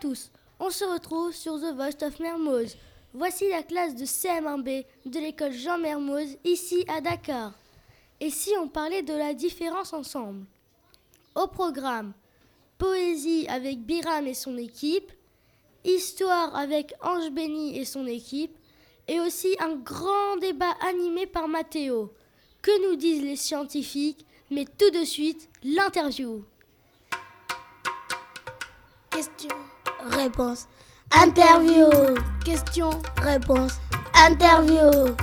tous, on se retrouve sur The Voice of Mermoz. Voici la classe de CM1B de l'école Jean Mermoz, ici à Dakar. Et si on parlait de la différence ensemble? Au programme, poésie avec Biram et son équipe, histoire avec Ange Béni et son équipe, et aussi un grand débat animé par Mathéo. Que nous disent les scientifiques? Mais tout de suite, l'interview. Question, réponse, interview. Question, réponse, interview.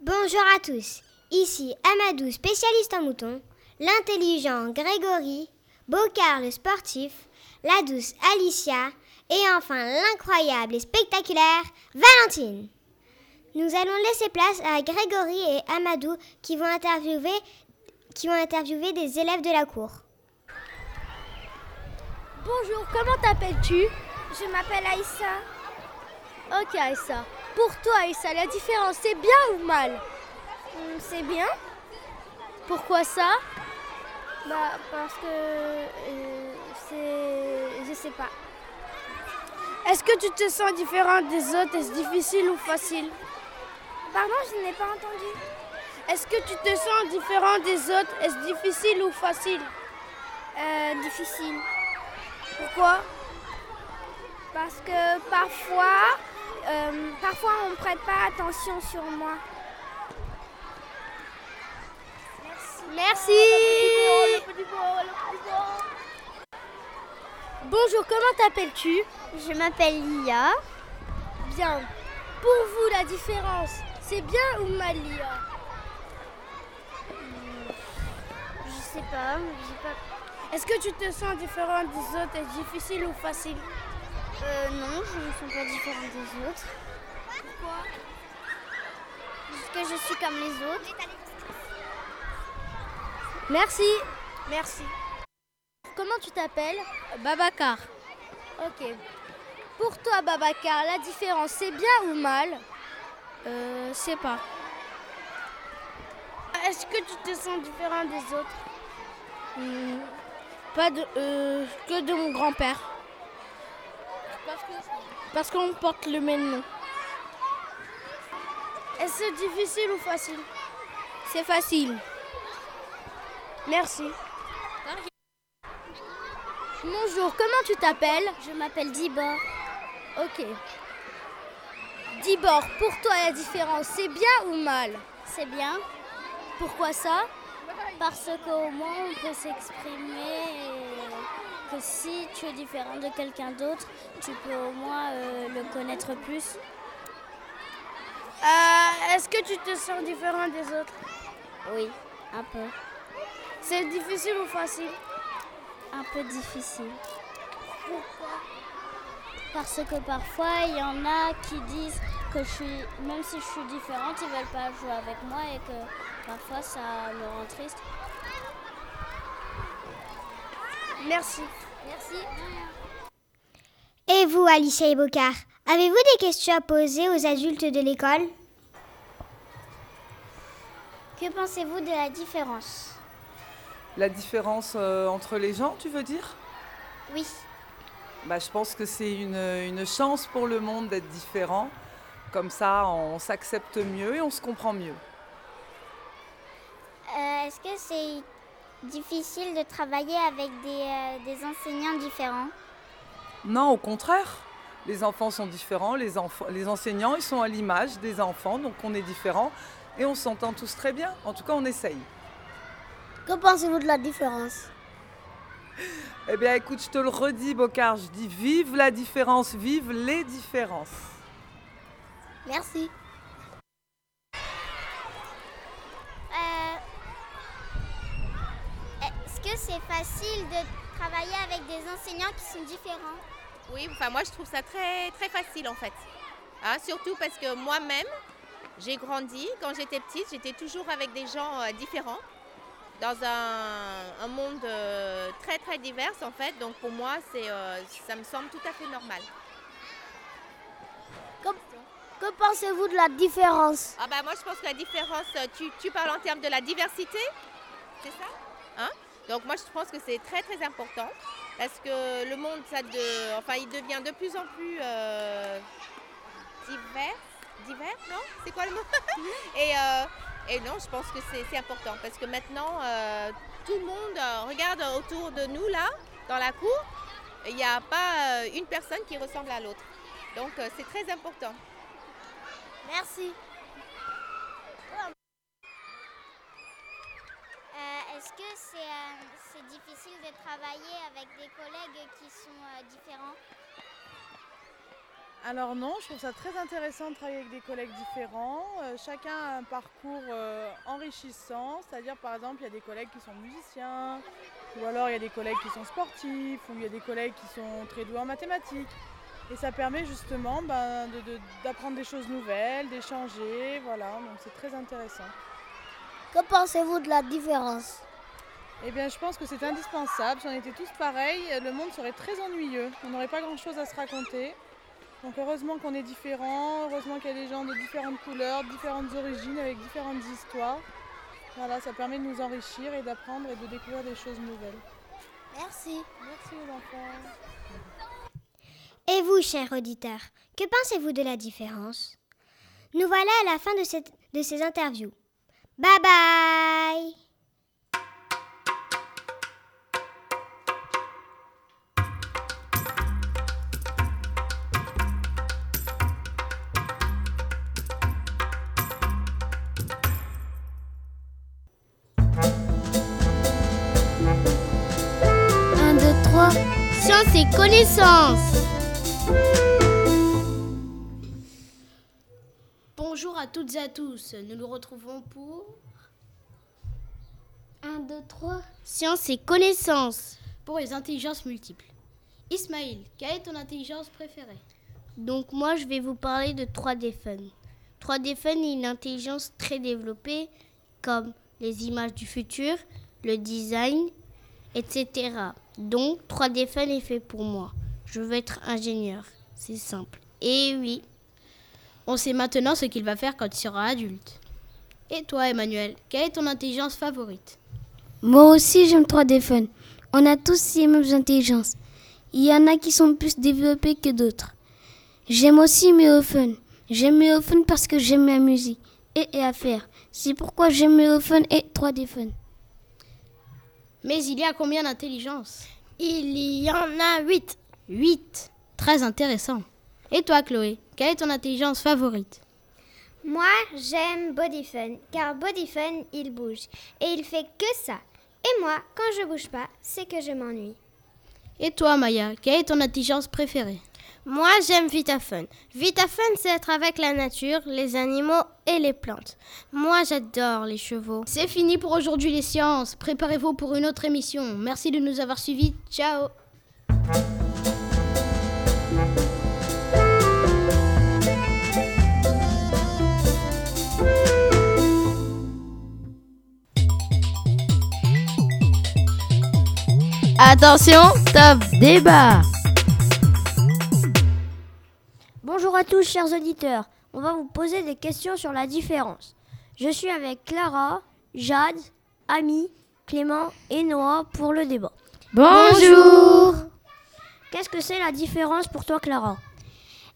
Bonjour à tous, ici Amadou, spécialiste en moutons, l'intelligent Grégory, Bocard le sportif, la douce Alicia et enfin l'incroyable et spectaculaire Valentine. Nous allons laisser place à Grégory et Amadou qui vont interviewer, qui vont interviewer des élèves de la cour. Bonjour, comment t'appelles-tu? Je m'appelle Aïssa. Ok Aïssa. Pour toi Aïssa, la différence c'est bien ou mal? Hmm, C'est bien Pourquoi ça? Bah parce que euh, c'est... Je sais pas. Est-ce que tu te sens différent des autres? Est-ce difficile ou facile? Pardon, je n'ai pas entendu. Est-ce que tu te sens différent des autres? Est-ce difficile ou facile? Euh, difficile. Pourquoi? Parce que parfois, euh, parfois on ne prête pas attention sur moi. Merci. Bonjour, comment t'appelles-tu? Je m'appelle Lia. Bien. Pour vous, la différence, c'est bien ou mal, Lia Je sais pas. Est-ce que tu te sens différent des autres? Est-ce difficile ou facile? Euh, non, je ne suis pas différente des autres. Pourquoi? Parce que je suis comme les autres. Merci. Merci. Comment tu t'appelles? Babacar. Ok. Pour toi, Babacar, la différence, c'est bien ou mal? Euh, sais pas. Est-ce que tu te sens différent des autres? Hmm, Pas de. euh, que de mon grand-père. Parce qu'on porte le même nom. Est-ce difficile ou facile? C'est facile. Merci. Bonjour, comment tu t'appelles? Je m'appelle Dibor. Ok. Dibor, pour toi, la différence, c'est bien ou mal? C'est bien Pourquoi ça? Parce qu'au moins on peut s'exprimer et que si tu es différent de quelqu'un d'autre, tu peux au moins euh, le connaître plus. Euh, Est-ce que tu te sens différent des autres? Oui, un peu. C'est difficile ou facile? Un peu difficile. Parce que parfois il y en a qui disent que je suis, même si je suis différente, ils veulent pas jouer avec moi et que parfois ça me rend triste. Merci. Merci. Et vous, Alicia et Bocard, avez-vous des questions à poser aux adultes de l'école? Que pensez-vous de la différence? La différence euh, entre les gens, tu veux dire? Oui. bah, Je pense que c'est une, une chance pour le monde d'être différent. Comme ça, on s'accepte mieux et on se comprend mieux. Euh, Est-ce que c'est difficile de travailler avec des, euh, des enseignants différents? Non, au contraire. Les enfants sont différents, les, les enseignants, ils sont à l'image des enfants, donc on est différents et on s'entend tous très bien. En tout cas, on essaye. Que pensez-vous de la différence? Eh bien, écoute, je te le redis, Bocard, je dis vive la différence, vive les différences. Merci. Euh, Est-ce que c'est facile de travailler avec des enseignants qui sont différents Oui, enfin moi je trouve ça très très facile en fait. Hein, surtout parce que moi-même, j'ai grandi, quand j'étais petite, j'étais toujours avec des gens euh, différents, dans un, un monde euh, très très divers en fait. Donc pour moi, c'est, euh, ça me semble tout à fait normal. Que, pensez-vous de la différence? Ah bah moi je pense que la différence, tu, tu parles en termes de la diversité? C'est ça? Hein? Donc moi, je pense que c'est très très important parce que le monde, ça de, enfin, il devient de plus en plus euh, divers. Divers, non? C'est quoi le mot? Et, euh, et non, je pense que c'est important parce que maintenant, euh, tout le monde regarde autour de nous là, dans la cour, il n'y a pas une personne qui ressemble à l'autre. Donc c'est très important. Merci. Euh, Est-ce que c'est euh, c'est difficile de travailler avec des collègues qui sont euh, différents Alors non, je trouve ça très intéressant de travailler avec des collègues différents. Euh, chacun a un parcours euh, enrichissant, c'est-à-dire par exemple il y a des collègues qui sont musiciens, ou alors il y a des collègues qui sont sportifs, ou il y a des collègues qui sont très doués en mathématiques. Et ça permet justement ben, de- de- d'apprendre des choses nouvelles, d'échanger, voilà, donc c'est très intéressant. Que pensez-vous de la différence? Eh bien je pense que c'est indispensable, si on était tous pareils, le monde serait très ennuyeux, on n'aurait pas grand-chose à se raconter. Donc heureusement qu'on est différents, heureusement qu'il y a des gens de différentes couleurs, différentes origines, avec différentes histoires. Voilà, ça permet de nous enrichir et d'apprendre et de découvrir des choses nouvelles. Merci. Merci les enfants. Et vous, chers auditeurs, que pensez-vous de la différence? Nous voilà à la fin de, cette, de ces interviews. Bye bye Science et connaissances. Bonjour à toutes et à tous. Nous nous retrouvons pour 1, 2, 3. Science et connaissances. pour les intelligences multiples. Ismaïl, quelle est ton intelligence préférée? Donc moi, je vais vous parler de 3D Fun. 3D Fun est une intelligence très développée comme les images du futur, le design, etc. Donc 3D Fun est fait pour moi. Je veux être ingénieur. C'est simple. Et oui, On sait maintenant ce qu'il va faire quand il sera adulte. Et toi, Emmanuel, quelle est ton intelligence favorite? Moi aussi, j'aime 3D Fun. On a tous ces mêmes intelligences. Il y en a qui sont plus développées que d'autres. J'aime aussi Fun. J'aime Fun parce que j'aime la musique et, et à faire. C'est pourquoi j'aime Fun et 3D Fun. Mais il y a combien d'intelligences? Il y en a 8. 8. Très intéressant. Et toi, Chloé, quelle est ton intelligence favorite? Moi, j'aime Bodyfun, car Bodyfun, il bouge. Et il fait que ça. Et moi, quand je bouge pas, c'est que je m'ennuie. Et toi, Maya, quelle est ton intelligence préférée? Moi, j'aime VitaFun. VitaFun, c'est être avec la nature, les animaux et les plantes. Moi, j'adore les chevaux. C'est fini pour aujourd'hui les sciences. Préparez-vous pour une autre émission. Merci de nous avoir suivis. Ciao Attention, top débat Bonjour à tous, chers auditeurs. On va vous poser des questions sur la différence. Je suis avec Clara, Jade, Ami, Clément et Noah pour le débat. Bonjour Qu'est-ce que c'est la différence pour toi, Clara?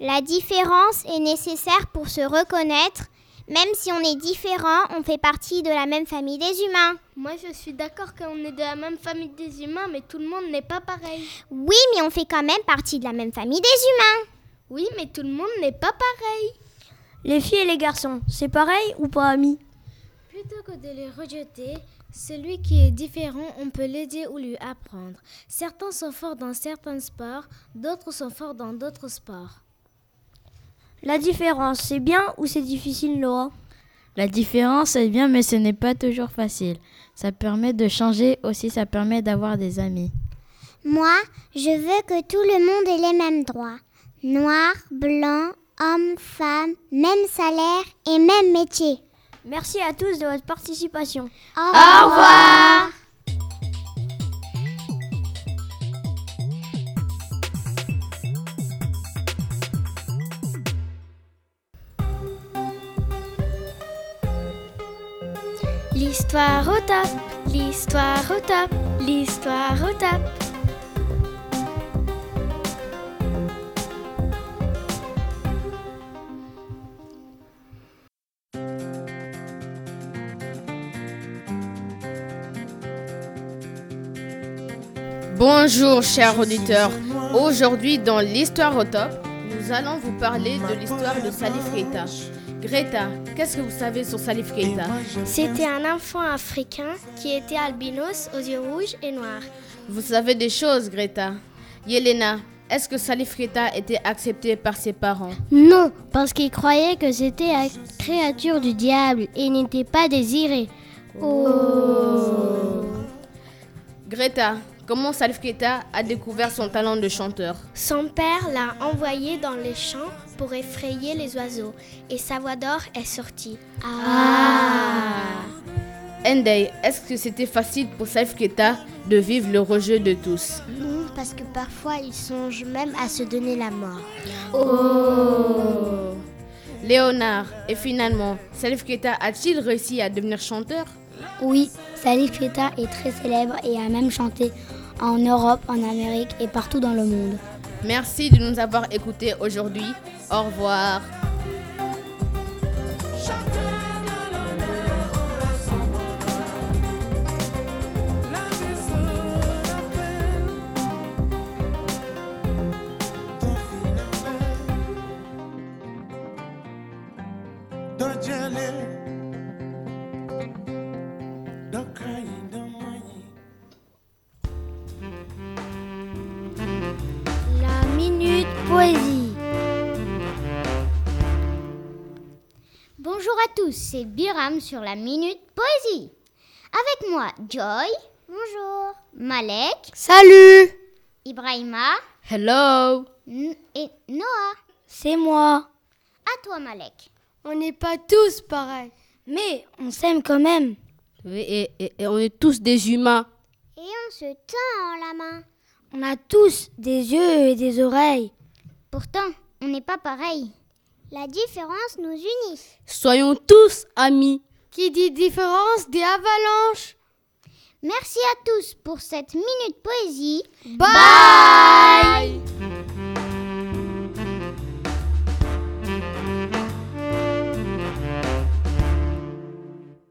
La différence est nécessaire pour se reconnaître. Même si on est différent, on fait partie de la même famille des humains. Moi, je suis d'accord qu'on est de la même famille des humains, mais tout le monde n'est pas pareil. Oui, mais on fait quand même partie de la même famille des humains. Oui, mais tout le monde n'est pas pareil. Les filles et les garçons, c'est pareil ou pas, Ami? Plutôt que de les rejeter, celui qui est différent, on peut l'aider ou lui apprendre. Certains sont forts dans certains sports, d'autres sont forts dans d'autres sports. La différence, c'est bien ou c'est difficile, Noah La différence est bien, mais ce n'est pas toujours facile. Ça permet de changer, aussi ça permet d'avoir des amis. Moi, je veux que tout le monde ait les mêmes droits. Noir, blanc, homme, femme, même salaire et même métier. Merci à tous de votre participation. Au revoir. L'histoire au tas. L'histoire au top, l'histoire au top. Bonjour chers auditeurs. Aujourd'hui dans l'histoire au top, nous allons vous parler de l'histoire de Salif Keita. Greta, qu'est-ce que vous savez sur Salif Keita C'était un enfant africain qui était albinos aux yeux rouges et noirs. Vous savez des choses Greta. Yelena, est-ce que Salif Keita était accepté par ses parents? Non, parce qu'il croyait que c'était la créature du diable et n'était pas désiré. Oh. Greta, comment Salif Keita a découvert son talent de chanteur Son père l'a envoyé dans les champs pour effrayer les oiseaux et sa voix d'or est sortie. Ah Endey, est-ce que c'était facile pour Salif Keita de vivre le rejet de tous Non, parce que parfois il songe même à se donner la mort. Oh Léonard, et finalement, Salif Keita a-t-il réussi à devenir chanteur Oui, Salif Keita est très célèbre et a même chanté en Europe, en Amérique et partout dans le monde. Merci de nous avoir écoutés aujourd'hui. Au revoir. Bonjour à tous, c'est Biram sur la Minute Poésie. Avec moi, Joy. Bonjour. Malek. Salut Ibrahima. Hello N- et Noah. C'est moi. À toi, Malek. On n'est pas tous pareils. Mais on s'aime quand même. Oui, et, et- et on est tous des humains. Et on se tend la main. On a tous des yeux et des oreilles. Pourtant, on n'est pas pareil. La différence nous unit. Soyons tous amis. Qui dit différence dit avalanche. Merci à tous pour cette minute poésie. Bye